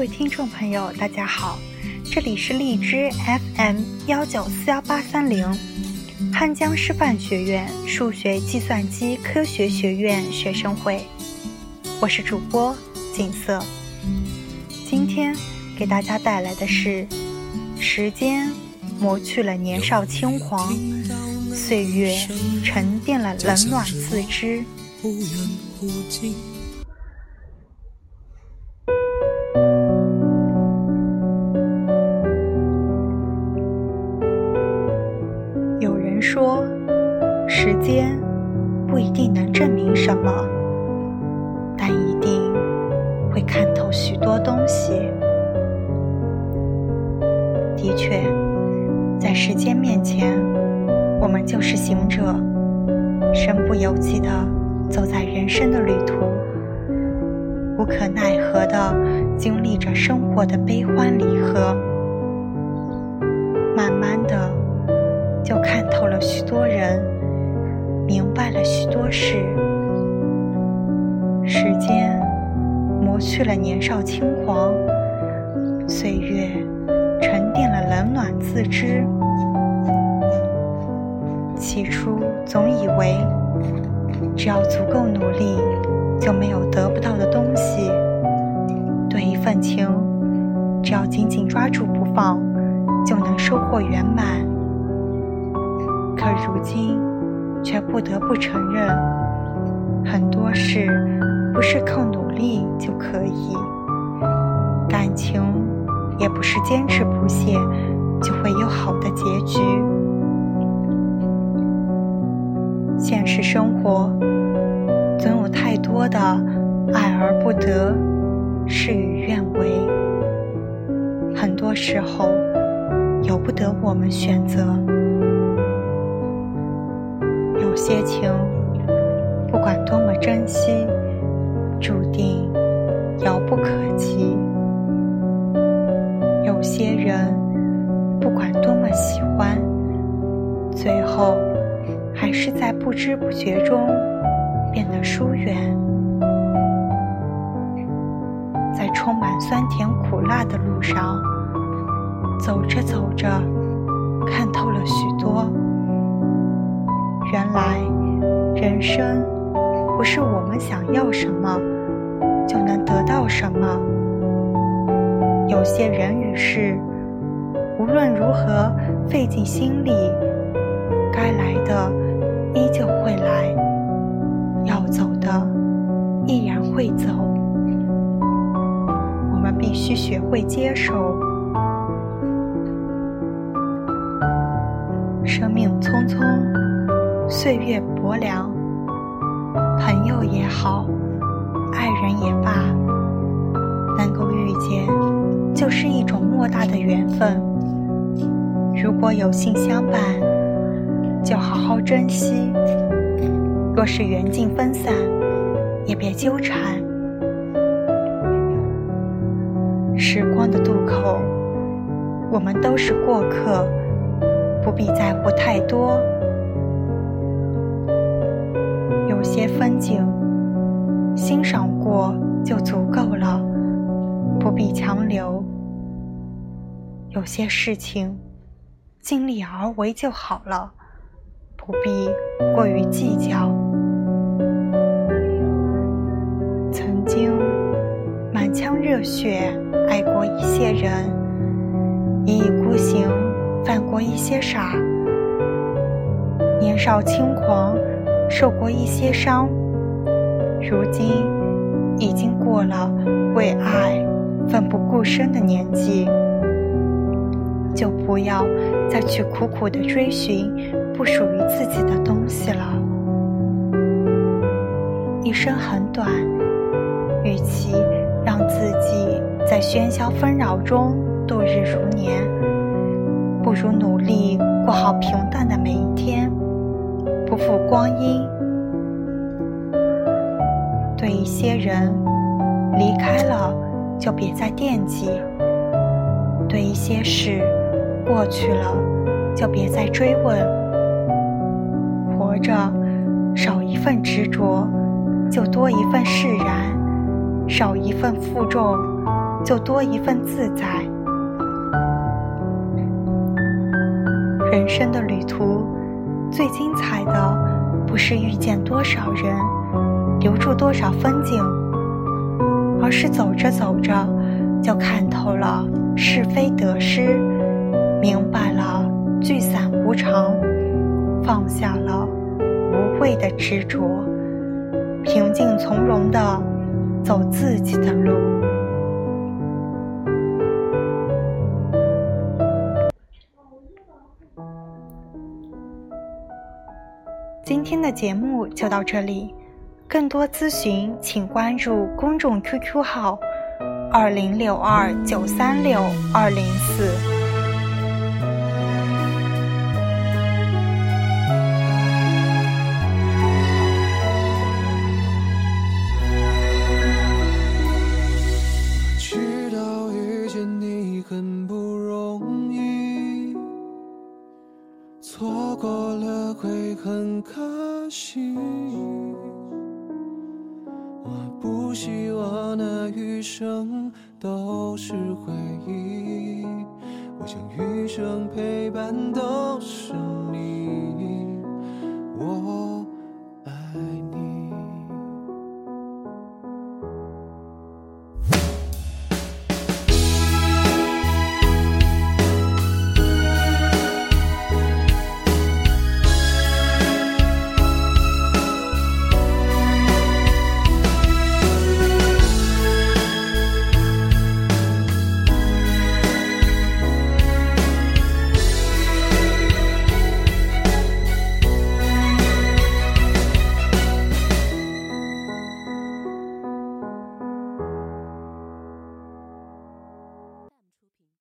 各位听众朋友，大家好，这里是荔枝 FM 幺九四幺八三零，汉江师范学院数学计算机科学学院学生会，我是主播景色。今天给大家带来的是：时间磨去了年少轻狂，岁月沉淀了冷暖自知。忽远忽近说，时间不一定能证明什么，但一定会看透许多东西。的确，在时间面前，我们就是行者，身不由己的走在人生的旅途，无可奈何的经历着生活的悲欢离合，多人，明白了许多事。时间磨去了年少轻狂，岁月沉淀了冷暖自知。起初总以为，只要足够努力，就没有得不到的东西。对一份情，只要紧紧抓住不放，就能收获圆满。可如今，却不得不承认，很多事不是靠努力就可以，感情也不是坚持不懈就会有好的结局。现实生活总有太多的爱而不得，事与愿违，很多时候由不得我们选择。有些情，不管多么珍惜，注定遥不可及；有些人，不管多么喜欢，最后还是在不知不觉中变得疏远。在充满酸甜苦辣的路上，走着走着，看透了许多。原来，人生不是我们想要什么就能得到什么。有些人与事，无论如何费尽心力，该来的依旧会来，要走的依然会走。我们必须学会接受。生命匆匆。岁月薄凉，朋友也好，爱人也罢，能够遇见就是一种莫大的缘分。如果有幸相伴，就好好珍惜；若是缘尽分散，也别纠缠。时光的渡口，我们都是过客，不必在乎太多。有些风景，欣赏过就足够了，不必强留；有些事情，尽力而为就好了，不必过于计较。曾经满腔热血爱过一些人，一意孤行犯过一些傻，年少轻狂。受过一些伤，如今已经过了为爱奋不顾身的年纪，就不要再去苦苦的追寻不属于自己的东西了。一生很短，与其让自己在喧嚣纷扰中度日如年，不如努力过好平淡的每一天。不负光阴，对一些人离开了就别再惦记；对一些事过去了就别再追问。活着少一份执着，就多一份释然；少一份负重，就多一份自在。人生的旅途，最精彩的不是遇见多少人，留住多少风景，而是走着走着就看透了是非得失，明白了聚散无常，放下了无谓的执着，平静从容的走自己的路。节目就到这里，更多咨询请关注公众 QQ 号：二零六二九三六二零四。我不希望那余生都是回忆我想余生陪伴都是你。